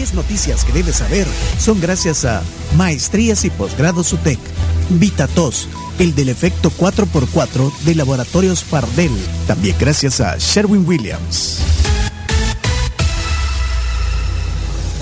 10 noticias que debes saber son gracias a Maestrías y Posgrados UTEC, VitaTos, el del efecto 4x4 de Laboratorios Pardel, también gracias a Sherwin Williams.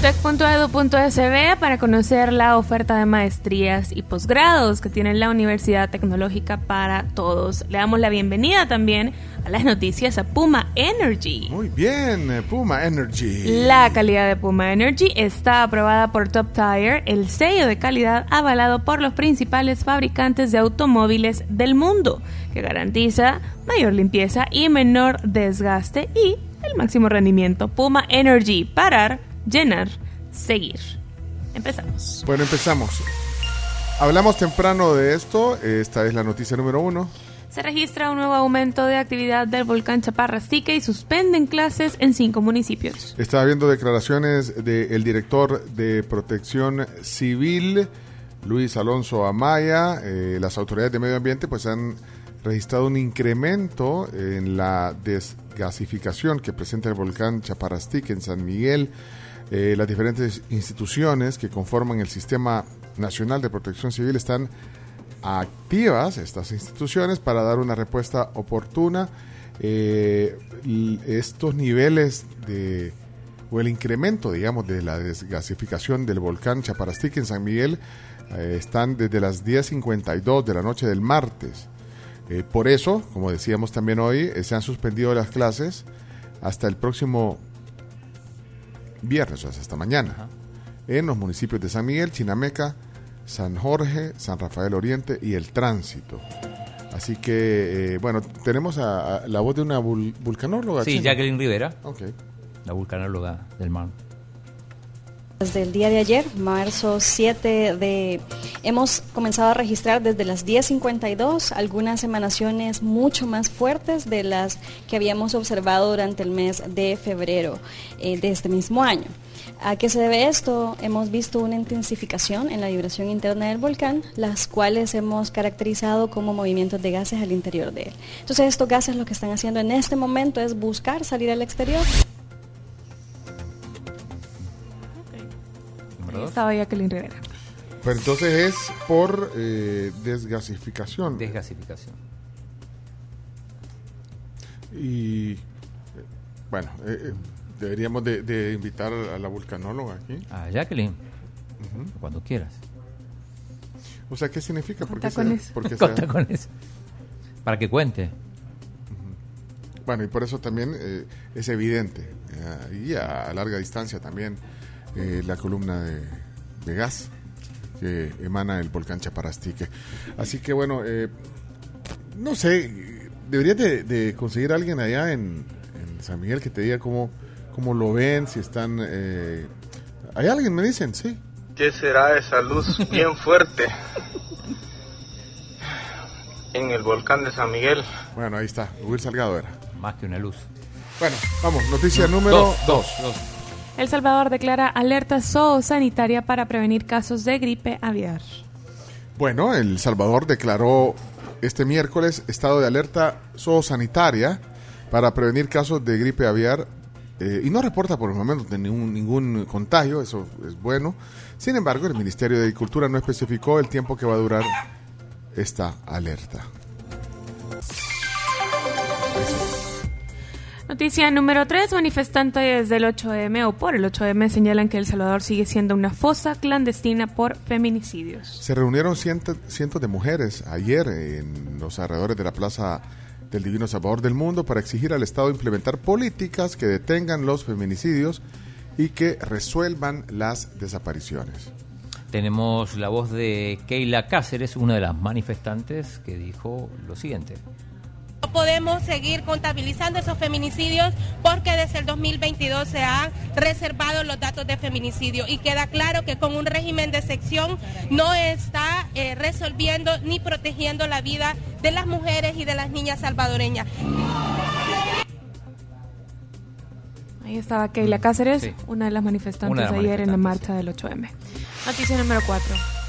utec.edu.sb para conocer la oferta de maestrías y posgrados que tiene la Universidad Tecnológica para todos. Le damos la bienvenida también a las noticias a Puma Energy. Muy bien, eh, Puma Energy. La calidad de Puma Energy está aprobada por Top Tire, el sello de calidad avalado por los principales fabricantes de automóviles del mundo, que garantiza mayor limpieza y menor desgaste y el máximo rendimiento. Puma Energy, parar llenar, seguir. Empezamos. Bueno, empezamos. Hablamos temprano de esto, esta es la noticia número uno. Se registra un nuevo aumento de actividad del volcán Chaparrastique y suspenden clases en cinco municipios. Estaba viendo declaraciones del director de Protección Civil, Luis Alonso Amaya. Eh, las autoridades de medio ambiente pues han registrado un incremento en la desgasificación que presenta el volcán Chaparrastique en San Miguel eh, las diferentes instituciones que conforman el Sistema Nacional de Protección Civil están activas, estas instituciones, para dar una respuesta oportuna. Eh, estos niveles de, o el incremento, digamos, de la desgasificación del volcán Chaparastique en San Miguel eh, están desde las 10.52 de la noche del martes. Por eso, como decíamos también hoy, se han suspendido las clases hasta el próximo viernes, o sea, hasta mañana, en los municipios de San Miguel, Chinameca, San Jorge, San Rafael Oriente y El Tránsito. Así que, eh, bueno, tenemos a, la voz de una vulcanóloga. Sí, Jacqueline Rivera. Ok. La vulcanóloga del mar. Desde el día de ayer, marzo 7 de... Hemos comenzado a registrar desde las 10.52 algunas emanaciones mucho más fuertes de las que habíamos observado durante el mes de febrero eh, de este mismo año. ¿A qué se debe esto? Hemos visto una intensificación en la vibración interna del volcán, las cuales hemos caracterizado como movimientos de gases al interior de él. Entonces estos gases lo que están haciendo en este momento es buscar salir al exterior. Estaba Jacqueline Rivera. Pero entonces es por eh, desgasificación. Desgasificación. Y bueno, eh, eh, deberíamos de, invitar a la vulcanóloga aquí. A Jacqueline. Cuando quieras. O sea, ¿qué significa? ¿Por qué con eso. con eso. Para que cuente. Bueno, y por eso también es evidente. y a larga distancia también eh, la columna de, gas que emana el volcán Chaparastique. Así que bueno, eh, no sé, deberías de, conseguir a alguien allá en, San Miguel que te diga cómo, cómo lo ven, si están... Eh, ¿Hay alguien? Me dicen, sí. ¿Qué será esa luz bien fuerte? en el volcán de San Miguel. Bueno, ahí está, Will Salgado era. Más que una luz. Bueno, vamos, noticia número 2. El Salvador declara alerta zoosanitaria para prevenir casos de gripe aviar. Bueno, El Salvador declaró este miércoles estado de alerta zoosanitaria para prevenir casos de gripe aviar eh, y no reporta por el momento ningún, ningún contagio, eso es bueno. Sin embargo, el Ministerio de Agricultura no especificó el tiempo que va a durar esta alerta. Noticia número 3. Manifestantes del 8M o por el 8M señalan que El Salvador sigue siendo una fosa clandestina por feminicidios. Se reunieron cientos, de mujeres ayer en los alrededores de la Plaza del Divino Salvador del Mundo para exigir al Estado implementar políticas que detengan los feminicidios y que resuelvan las desapariciones. Tenemos la voz de Keila Cáceres, una de las manifestantes, que dijo lo siguiente. No podemos seguir contabilizando esos feminicidios porque desde el 2022 se han reservado los datos de feminicidio y queda claro que con un régimen de sección no está eh, resolviendo ni protegiendo la vida de las mujeres y de las niñas salvadoreñas. Ahí estaba Keila Cáceres, una de las manifestantes de ayer en la marcha del 8M. Noticia número 4.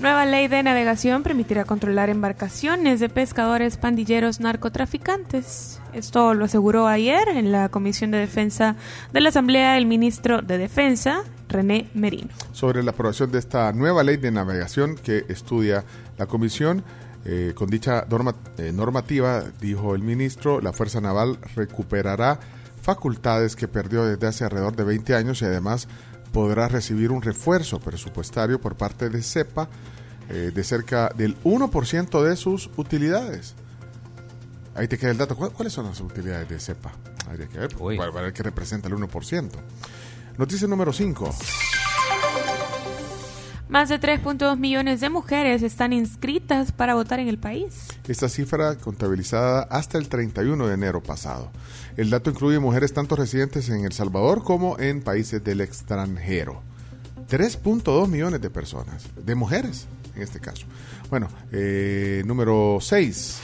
Nueva ley de navegación permitirá controlar embarcaciones de pescadores pandilleros narcotraficantes. Esto lo aseguró ayer en la Comisión de Defensa de la Asamblea el ministro de Defensa, René Merino. Sobre la aprobación de esta nueva ley de navegación que estudia la Comisión, eh, con dicha eh, normativa, dijo el ministro, la Fuerza Naval recuperará facultades que perdió desde hace alrededor de 20 años y además podrá recibir un refuerzo presupuestario por parte de CEPA eh, de cerca del 1% de sus utilidades. Ahí te queda el dato. ¿Cuáles son las utilidades de CEPA? Habría que ver, para, ver qué representa el 1%. Noticia número 5. Más de 3.2 millones de mujeres están inscritas para votar en el país. Esta cifra contabilizada hasta el 31 de enero pasado. El dato incluye mujeres tanto residentes en El Salvador como en países del extranjero. 3.2 millones de personas, de mujeres en este caso. Bueno, eh, número 6.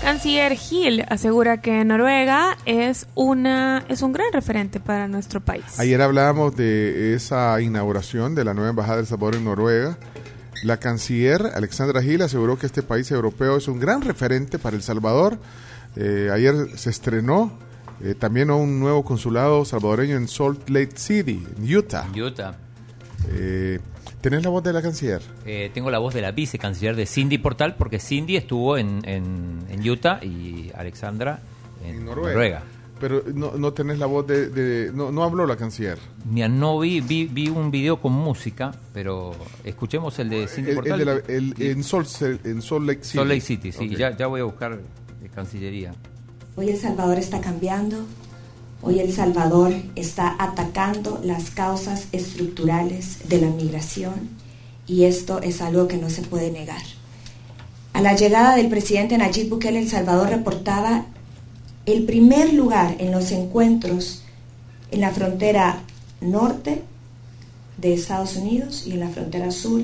Canciller Gil asegura que Noruega es una es un gran referente para nuestro país. Ayer hablábamos de esa inauguración de la nueva embajada del Salvador en Noruega. La canciller Alexandra Gil aseguró que este país europeo es un gran referente para El Salvador. Eh, ayer se estrenó eh, también un nuevo consulado salvadoreño en Salt Lake City, en Utah. Utah. Eh, ¿Tenés la voz de la canciller? Eh, tengo la voz de la vicecanciller de Cindy Portal, porque Cindy estuvo en, en, Utah y Alexandra en, Noruega. Pero no, no, tenés la voz de... no, no, habló la canciller. Mira, no vi, vi, un video con música, pero escuchemos el de Cindy Portal. en, Sol, en Salt Lake City. Salt Lake City, sí. Ya, ya voy a buscar Cancillería. Hoy El Salvador está cambiando. Hoy El Salvador está atacando las causas estructurales de la migración y esto es algo que no se puede negar. A la llegada del presidente Nayib Bukele, El Salvador reportaba el primer lugar en los encuentros en la frontera norte de Estados Unidos y en la frontera sur,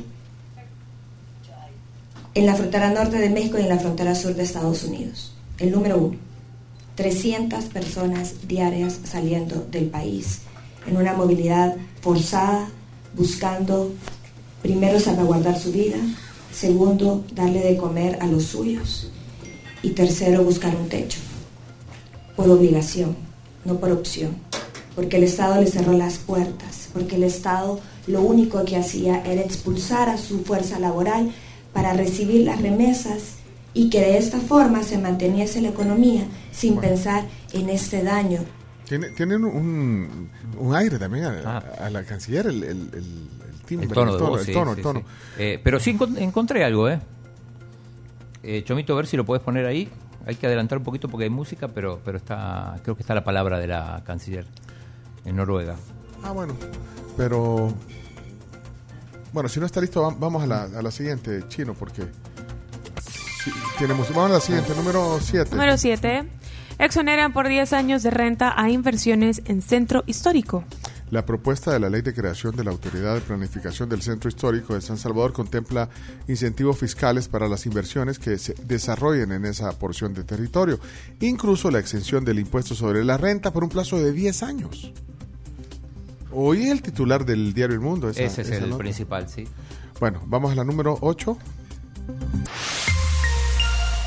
en la frontera norte de México y en la frontera sur de Estados Unidos. El número uno. 300 personas diarias saliendo del país en una movilidad forzada, buscando primero salvaguardar su vida, segundo darle de comer a los suyos y tercero buscar un techo, por obligación, no por opción, porque el Estado le cerró las puertas, porque el Estado lo único que hacía era expulsar a su fuerza laboral para recibir las remesas y que de esta forma se manteniese la economía sin pensar en este daño. Tienen un, un, aire también a, la canciller, el, el, el, tono, el tono, el tono, eh, pero sí encontré algo, ¿eh? ¿eh? Chomito, a ver si lo puedes poner ahí. Hay que adelantar un poquito porque hay música, pero, pero está creo que está la palabra de la canciller en Noruega. Ah, bueno, pero... Bueno, si no está listo, vamos a la, a la siguiente, Chino, porque... Vamos a la siguiente, número 7. Número 7. Exoneran por 10 años de renta a inversiones en centro histórico. La propuesta de la ley de creación de la Autoridad de Planificación del Centro Histórico de San Salvador contempla incentivos fiscales para las inversiones que se desarrollen en esa porción de territorio, incluso la exención del impuesto sobre la renta por un plazo de 10 años. Hoy el titular del diario El Mundo. Ese es el principal, sí. Bueno, vamos a la número 8.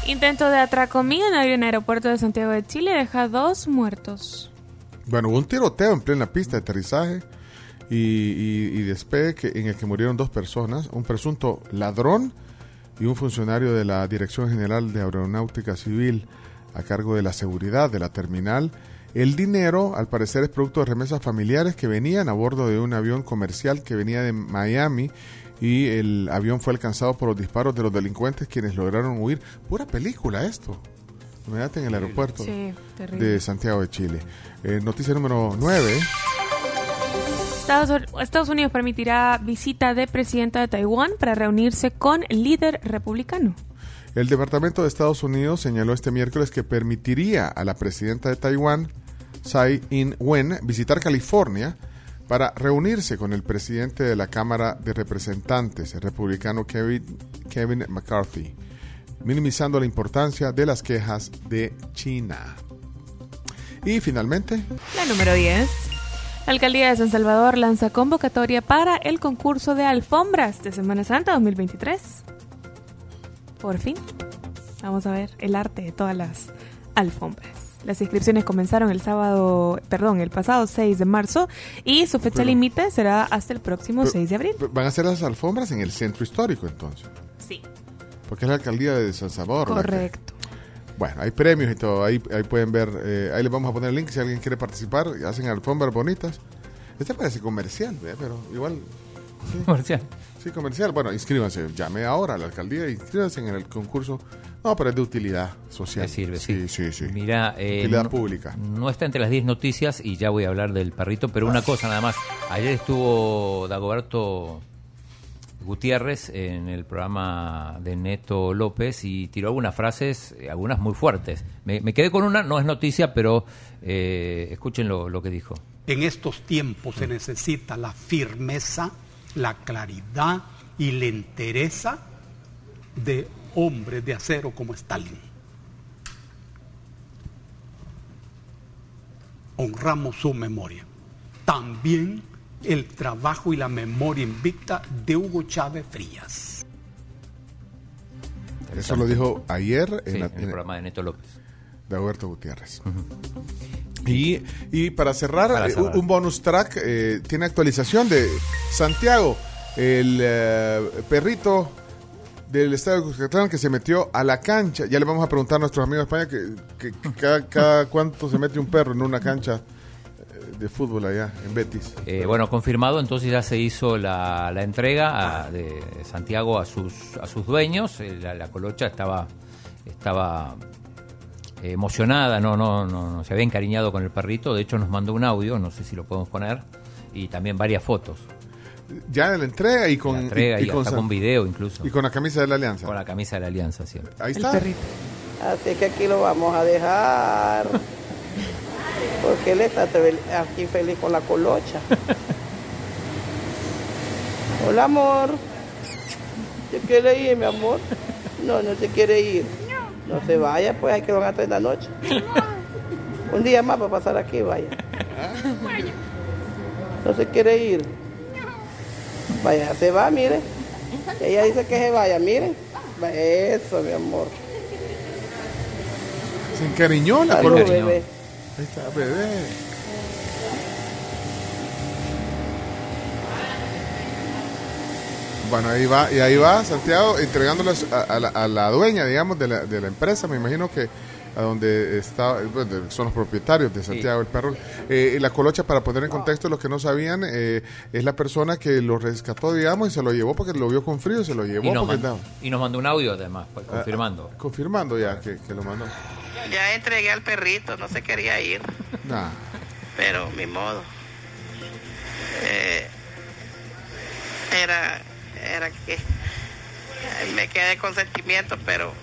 Intento de atraco millonario en aeropuerto de Santiago de Chile deja dos muertos. Bueno, hubo un tiroteo en plena pista de aterrizaje y, despegue en el que murieron dos personas, un presunto ladrón y un funcionario de la Dirección General de Aeronáutica Civil a cargo de la seguridad de la terminal. El dinero, al parecer, es producto de remesas familiares que venían a bordo de un avión comercial que venía de Miami y el avión fue alcanzado por los disparos de los delincuentes quienes lograron huir. Pura película esto. Imagínate en el aeropuerto de Santiago de Chile. Eh, noticia número 9. Estados, Unidos permitirá visita de presidenta de Taiwán para reunirse con el líder republicano. El Departamento de Estados Unidos señaló este miércoles que permitiría a la presidenta de Taiwán, Tsai Ing-wen, visitar California para reunirse con el presidente de la Cámara de Representantes, el republicano Kevin, Kevin McCarthy, minimizando la importancia de las quejas de China. Y finalmente... La número 10. La alcaldía de San Salvador lanza convocatoria para el concurso de alfombras de Semana Santa 2023. Por fin, vamos a ver el arte de todas las alfombras. Las inscripciones comenzaron el sábado, perdón, el pasado 6 de marzo y su fecha límite será hasta el próximo 6 de abril. Van a ser las alfombras en el centro histórico entonces. Sí. Porque es la alcaldía de San Salvador. Correcto. Bueno, hay premios y todo. Ahí, ahí pueden ver. Eh, ahí les vamos a poner el link si alguien quiere participar. Hacen alfombras bonitas. Este parece comercial, pero igual. Comercial. Sí, comercial. Bueno, inscríbanse. Llame ahora a la alcaldía. Inscríbanse en el concurso. No, pero es de utilidad social. sirve, sí. Sí, sí, Mira, eh, utilidad pública. No está entre las 10 noticias y ya voy a hablar del perrito, pero una cosa nada más. Ayer estuvo Dagoberto Gutiérrez en el programa de Neto López y tiró algunas frases, eh, algunas muy fuertes. Me, quedé con una, no es noticia, pero eh, escuchen lo, que dijo. En estos tiempos se necesita la firmeza, la claridad y la entereza de hombres de acero como Stalin. Honramos su memoria. También el trabajo y la memoria invicta de Hugo Chávez Frías. Eso lo dijo ayer en, el programa de Neto López. De Alberto Gutiérrez. y, para cerrar, eh, un bonus track eh, tiene actualización de Santiago, el eh, perrito del Estado de Cuscatlán que se metió a la cancha. Ya le vamos a preguntar a nuestros amigos de España que, cada, cada, cuánto se mete un perro en una cancha de fútbol allá en Betis. Eh, bueno, confirmado, entonces ya se hizo la, entrega de Santiago a sus, a sus dueños. Eh, la, colocha estaba, estaba eh, emocionada, no, no, no, se había encariñado con el perrito. De hecho, nos mandó un audio, no sé si lo podemos poner, y también varias fotos. Ya de la entrega y con. entrega y, con, video incluso. Y con la camisa de la Alianza. Con la camisa de la Alianza, siempre. Ahí está. Así que aquí lo vamos a dejar. Porque él está aquí feliz con la colocha. Hola, amor. ¿Se quiere ir, mi amor? No, no se quiere ir. No se vaya, pues hay que van a la noche. Un día más para pasar aquí, vaya. No se quiere ir. Vaya, se va, mire. Ella dice que se vaya, miren. Eso, mi amor. Se encariñó la colocha. Ahí está, bebé. Bueno, ahí va, y ahí va Santiago entregándolas a, la, dueña, digamos, de la, de la empresa. Me imagino que a donde está, son los propietarios de Santiago el Perro. Eh, la colocha, para poner en contexto los que no sabían, eh, es la persona que lo rescató, digamos, y se lo llevó porque lo vio con frío, se lo llevó. Y nos, porque mandó, y nos mandó un audio además, pues, ah, confirmando. confirmando ya que, que lo mandó. Ya entregué al perrito, no se quería ir. Pero mi modo. Eh, era, era que me quedé con sentimientos, pero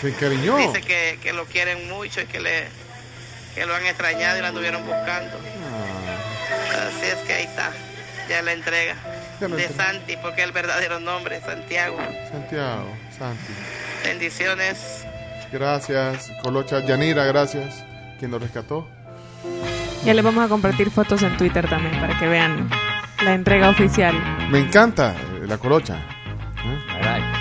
se encariñó. Dice que, que, lo quieren mucho y que le que lo han extrañado y lo anduvieron buscando. Ah. Así es que ahí está, ya la entrega de Santi, porque es el verdadero nombre, Santiago. Santiago, Santi. Bendiciones. Gracias, Colocha. Yanira, gracias. Quien lo rescató. Ya le vamos a compartir fotos en Twitter también para que vean la entrega oficial. Me encanta la Colocha. ¿Eh?